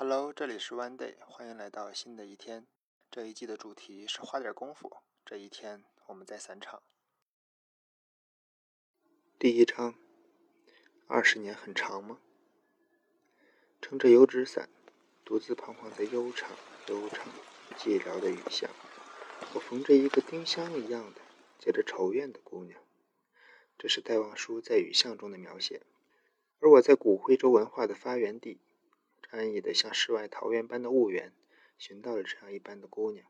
Hello，这里是 One Day，欢迎来到新的一天。这一季的主题是花点功夫。这一天我们在散场。第一章，二十年很长吗？撑着油纸伞，独自彷徨在悠长、悠长、寂寥的雨巷，我逢着一个丁香一样的、结着愁怨的姑娘。这是戴望舒在雨巷中的描写，而我在古徽州文化的发源地。安逸的像世外桃源般的婺源，寻到了这样一般的姑娘，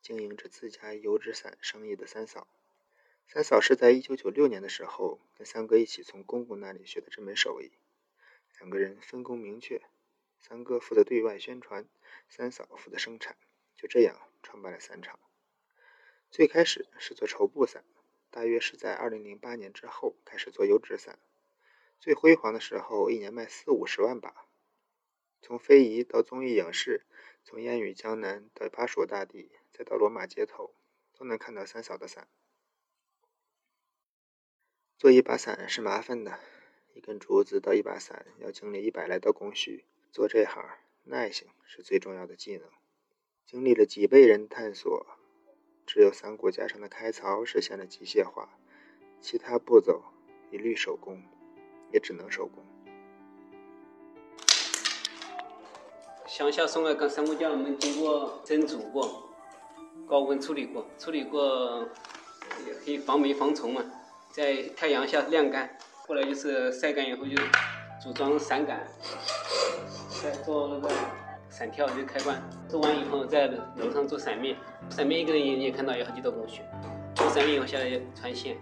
经营着自家油纸伞生意的三嫂。三嫂是在一九九六年的时候跟三哥一起从公公那里学的这门手艺，两个人分工明确，三哥负责对外宣传，三嫂负责生产，就这样创办了伞厂。最开始是做绸布伞，大约是在二零零八年之后开始做油纸伞，最辉煌的时候一年卖四五十万把。从非遗到综艺影视，从烟雨江南到巴蜀大地，再到罗马街头，都能看到三嫂的伞。做一把伞是麻烦的，一根竹子到一把伞要经历一百来道工序。做这行，耐性是最重要的技能。经历了几辈人探索，只有伞骨架上的开槽实现了机械化，其他步骤一律手工，也只能手工。乡下送来个伞骨架，我们经过蒸煮过，高温处理过，处理过也可以防霉防虫嘛，在太阳下晾干，后来就是晒干以后就组装伞杆，再做那个伞跳就开关，做完以后在楼上做伞面，伞面一个人也也看到有好几道工序，做伞面以后下来穿线，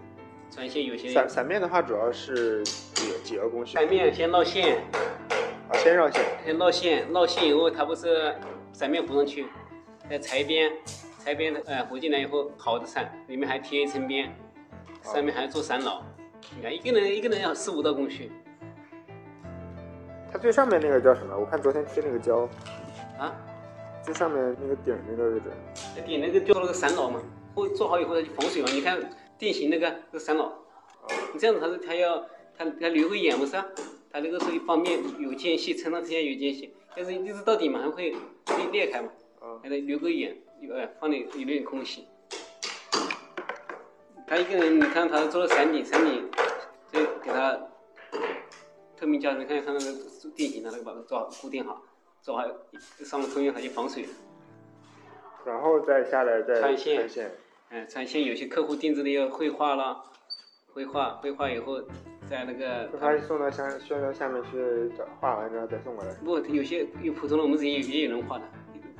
穿线有些伞伞面的话主要是几几个工序？伞面先绕线。先绕线，先绕线，绕线以后，它不是伞面糊上去，再裁边，裁边，呃，糊进来以后，好的伞里面还贴一层边，上面还做伞脑。你看，一个人一个人要四五道工序。它最上面那个叫什么？我看昨天贴那个胶。啊？最上面那个顶那个位置。顶那个叫那个伞脑嘛，后做好以后它就防水嘛。你看定型那个是伞脑，你这样子它是它要它它留个眼不是？它这个是一方面有间隙，撑上之间有间隙，但是一直到底马上会会裂开嘛，还得留个眼，呃，放点留点空隙。他一个人，你看他做了伞顶，伞顶再给他透明胶，你看他那个定型，他那个把它做好固定好，做好上面透明它就防水。然后再下来再穿线，穿线，哎，穿线有些客户定制的要绘画啦，绘画绘画以后。在那个，他送到下，需要到下面去找画完之后再送过来。不，有些有普通的，我们自己也有人画的，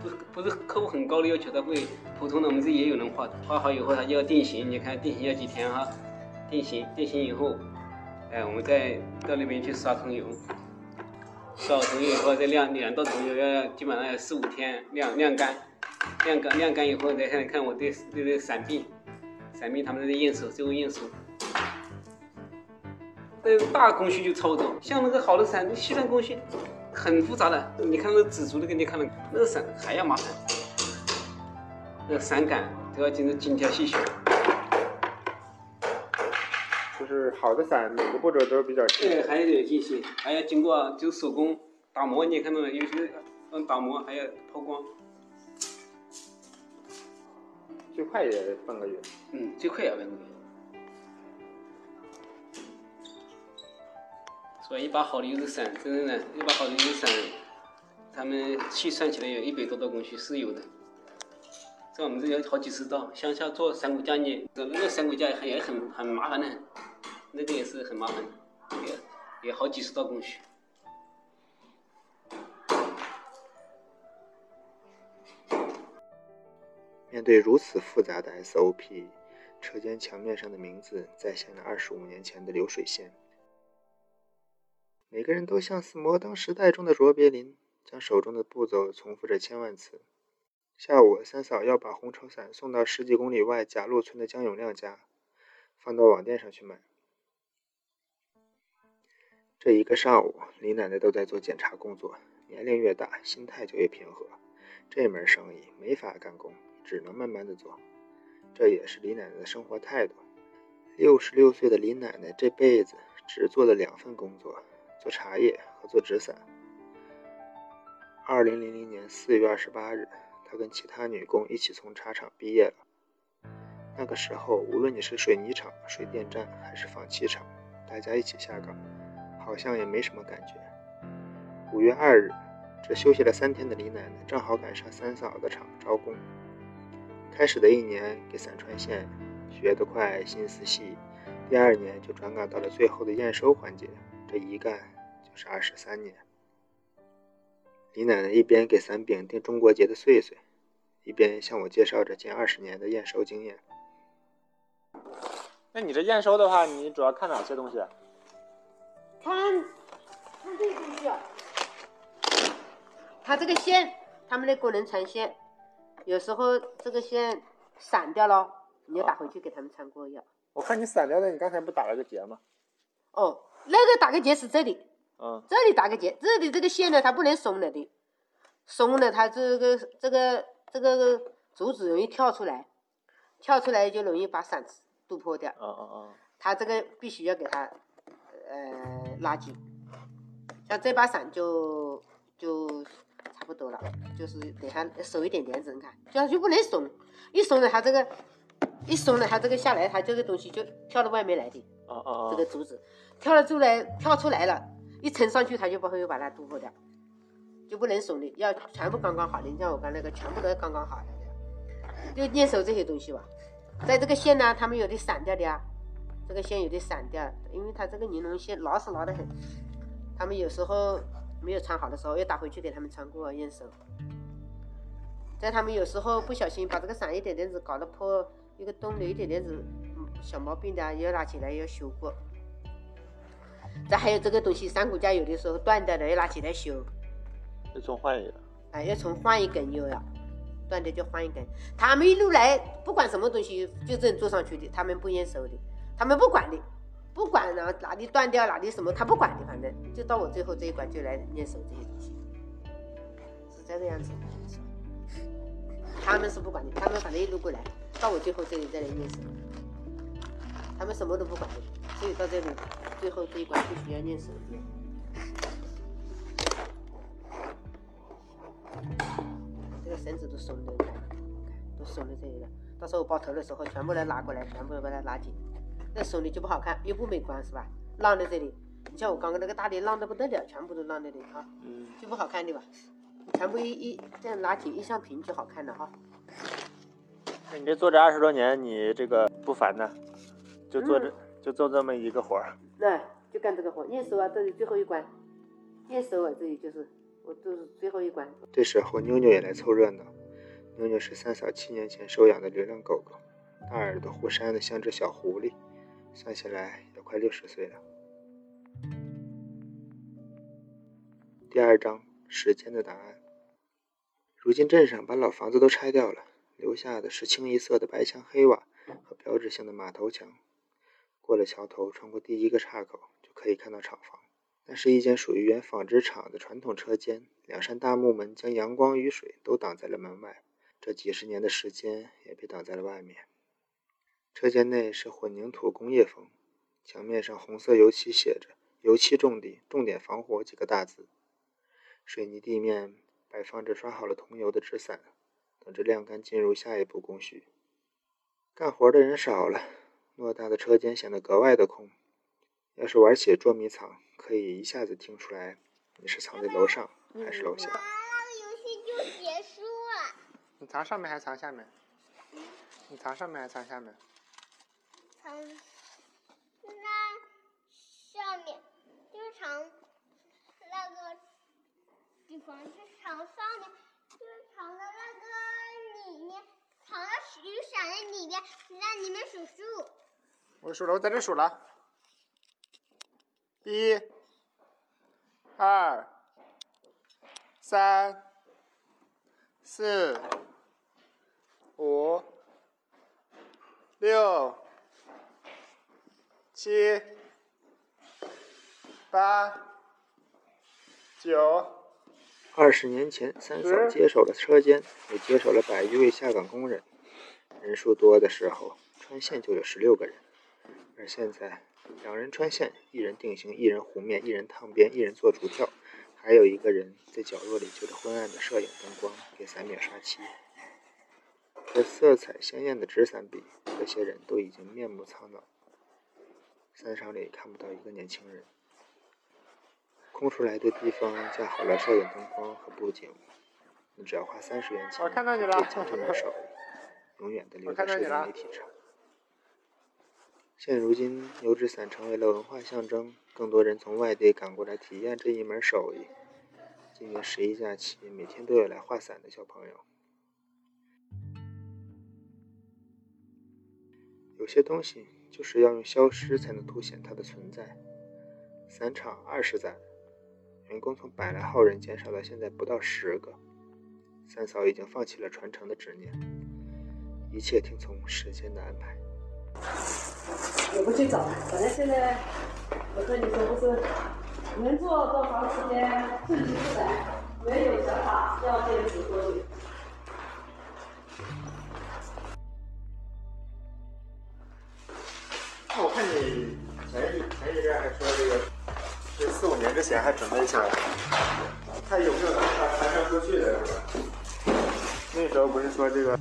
不是不是客户很高的要求，他会普通的，我们自己也有人画的。画好以后，他就要定型，你看定型要几天哈？定型定型以后，哎，我们再到那边去刷桐油，刷好桐油以后再晾两道桐油，要基本上要四五天晾晾干，晾干晾干以后再看看我对对对伞壁，伞壁他们在验收，最后验收。那个大工序就操作，像那个好的伞，那细算工序很复杂的。你看那个纸足那个，你看那个那个伞还要麻烦，那个伞杆都要经过精挑细选。就是好的伞，每个步骤都是比较细。对，还有点精细，还要经过就手工打磨。你看到有些嗯打磨还要抛光。最快也半个月。嗯，最快也半个月。一把好的油纸伞，真正的，一把好的油纸伞，他们细算起来有一百多道工序是有的。在我们这有好几十道，乡下做伞骨架呢，那个伞骨架也也很很麻烦的，那个也是很麻烦，也也好几十道工序。面对如此复杂的 SOP，车间墙面上的名字再现了二十五年前的流水线。每个人都像是摩登时代中的卓别林，将手中的步骤重复着千万次。下午，三嫂要把红绸伞送到十几公里外贾路村的江永亮家，放到网店上去卖。这一个上午，李奶奶都在做检查工作。年龄越大，心态就越平和。这门生意没法干工，只能慢慢的做。这也是李奶奶的生活态度。六十六岁的李奶奶这辈子只做了两份工作。做茶叶和做纸伞，二零零零年四月二十八日，他跟其他女工一起从茶厂毕业了。那个时候，无论你是水泥厂、水电站还是纺漆厂，大家一起下岗，好像也没什么感觉。五月二日，这休息了三天的李奶奶正好赶上三嫂的厂招工。开始的一年给散穿线，学得快，心思细。第二年就转岗到了最后的验收环节，这一干就是二十三年。李奶奶一边给伞柄钉中国结的穗穗，一边向我介绍着近二十年的验收经验。那你这验收的话，你主要看哪些东西？看，看这个东西啊。它这个线，他们的工人缠线，有时候这个线散掉了，你要打回去给他们缠过药。我看你散掉的，你刚才不打了个结吗？哦，那个打个结是这里，嗯，这里打个结，这里这个线呢，它不能松了的，松了它这个这个这个竹子容易跳出来，跳出来就容易把伞渡破掉。嗯嗯嗯，它这个必须要给它呃拉紧，像这把伞就就差不多了，就是等下收一点点子，你看，这样就不能松，一松了它这个一松了它这个下来，它这个东西就跳到外面来的，哦哦这个竹子跳了出来跳出来了，一撑上去它就不会把它突破掉，就不能松的，要全部刚刚好的，你像我刚那个全部都要刚刚好的，就验收这些东西吧。在这个线呢，他们有的散掉的呀，这个线有的散掉，因为它这个尼龙线牢是牢得很。他们有时候没有穿好的时候，要打回去给他们穿过验收。在他们有时候不小心把这个伞一点点子搞得破一个洞的，一点点子嗯小毛病的要拿起来要修过。再还有这个东西，三骨架有的时候断掉了要拿起来修，要重换一个。哎，要重换一根又要。断掉就换一根。他们一路来，不管什么东西，就这样做上去的，他们不验收的，他们不管的，不管哪哪里断掉，哪里什么，他不管的，反正就到我最后这一关就来验收这些东西，是这个样子。他们是不管的，他们反正一路过来，到我最后这里再来验收，他们什么都不管的，所以到这里最后这一关必须要验收的。这个绳子都松的，都松在这里了。到时候我包头的时候，全部来拉过来，全部把它拉紧。那松的就不好看，又不美观，是吧？浪在这里，你像我刚刚那个大的浪的不得了，全部都浪在这里哈，嗯，就不好看对吧？全部一一这样拉紧，一上平就好看了哈。那你这做这二十多年，你这个不烦呢？就做这、嗯就做这么一个活儿。那就干这个活，验收啊，这里最后一关，验收啊，这里就是我就是最后一关。这时候妞妞也来凑热闹。妞妞是三嫂七年前收养的流浪狗狗，大耳朵忽扇的像只小狐狸，算起来也快六十岁了。第二章时间的答案。如今镇上把老房子都拆掉了，留下的是清一色的白墙黑瓦和标志性的马头墙。过了桥头，穿过第一个岔口，就可以看到厂房。那是一间属于原纺织厂的传统车间，两扇大木门将阳光雨水都挡在了门外。这几十年的时间也被挡在了外面。车间内是混凝土工业风，墙面上红色油漆写着“油漆重地，重点防火”几个大字。水泥地面摆放着刷好了桐油的纸伞，等着晾干进入下一步工序。干活的人少了，偌大的车间显得格外的空。要是玩起捉迷藏，可以一下子听出来你是藏在楼上还是楼下。那个游戏就结束了。你藏上面还是藏下面？你藏上面还是藏下面？藏那上面就是藏那个地方，就是藏上面，就是藏到那个里面，藏到雨伞的里面，让你们数数。我数了，我在这数了。一、二、三、四、五、六、七、八、九。二十年前，三嫂接手了车间，也接手了百余位下岗工人。人数多的时候，川县就有十六个人，而现在两人穿线，一人定型，一人弧面，一人烫边，一人做竹跳，还有一个人在角落里就着昏暗的摄影灯光给伞面刷漆。和色彩鲜艳的纸伞比，这些人都已经面目苍老。伞场里看不到一个年轻人。空出来的地方架好了摄影灯光和布景，你只要花三十元钱，我看到你了可以将他们手永远的留在社交媒体上。现如今，油纸伞成为了文化象征，更多人从外地赶过来体验这一门手艺。今年十一假期，每天都有来画伞的小朋友。有些东西就是要用消失才能凸显它的存在。伞厂二十载，员工从百来号人减少到现在不到十个。三嫂已经放弃了传承的执念，一切听从时间的安排。也不去找，反正现在我跟你说不是，能做多长时间顺其自然，没有想法要坚持多久。那我看你前一前一阵还说这个，这四五年之前还准备想看有没有能传传承出去的，是吧？那时候不是说这个，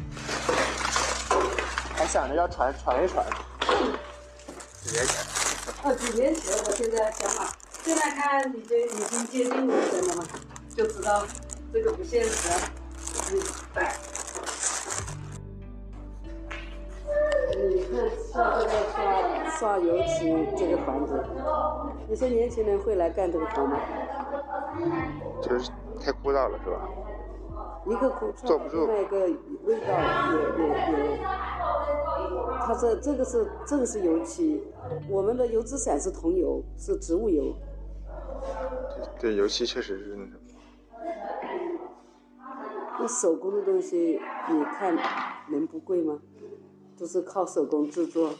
还想着要传传一传，几年前。哦，几年前我现在想法，现在看已经已经接近尾声了嘛，就知道这个不现实。嗯，对。你看像这个刷刷油漆这个房子，你说年轻人会来干这个活吗？就是太枯燥了，是吧？一个枯坐不住另外一个味道也也也，它这这个是这个是油漆，我们的油纸伞是桐油，是植物油。对，油漆确实是那什么。那手工的东西，你看能不贵吗？都是靠手工制作，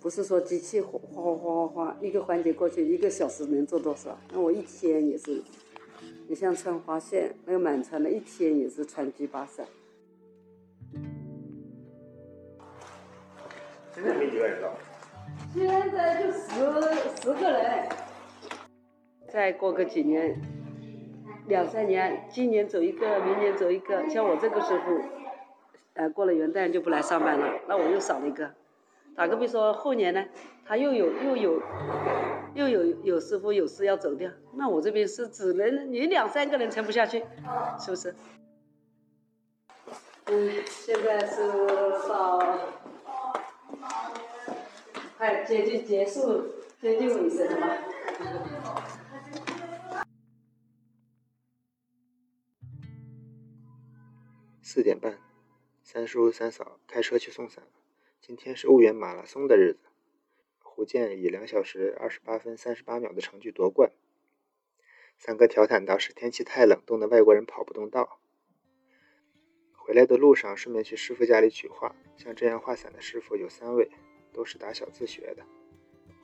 不是说机器哗哗哗哗哗一个环节过去一个小时能做多少？那我一天也是，你像穿花线那个满穿的，一天也是穿几把伞。没几个人了。现在就十十个人，再过个几年，两三年，今年走一个，明年走一个。像我这个师傅，呃，过了元旦就不来上班了，那我又少了一个。打个比说，后年呢，他又有又有又有有师傅有事要走掉，那我这边是只能你两三个人撑不下去，是不是？嗯，现在是到快接近结束，接近尾声了嘛。四点半，三叔三嫂开车去送伞。今天是婺源马拉松的日子，胡健以两小时二十八分三十八秒的成绩夺冠。三哥调侃道：“是天气太冷，冻得外国人跑不动道。”回来的路上，顺便去师傅家里取画。像这样画伞的师傅有三位，都是打小自学的。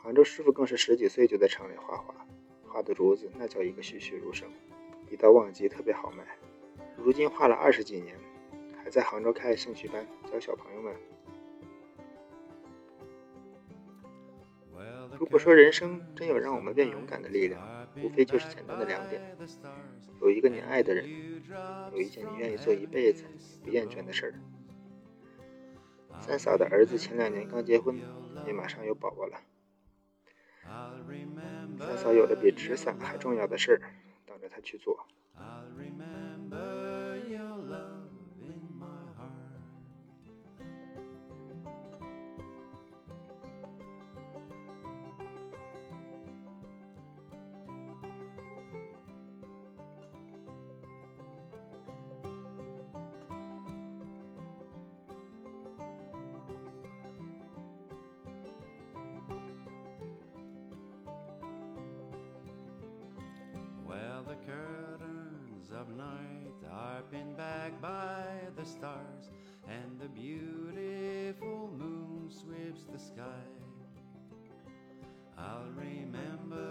杭州师傅更是十几岁就在厂里画画，画的竹子那叫一个栩栩如生，一到旺季特别好卖。如今画了二十几年，还在杭州开了兴趣班，教小朋友们。如果说人生真有让我们变勇敢的力量，无非就是简单的两点：有一个你爱的人，有一件你愿意做一辈子不厌倦的事儿。三嫂的儿子前两年刚结婚，也马上有宝宝了。三嫂有了比纸伞还重要的事儿，等着他去做。Of night are pinned back by the stars, and the beautiful moon sweeps the sky. I'll remember. I'll remember.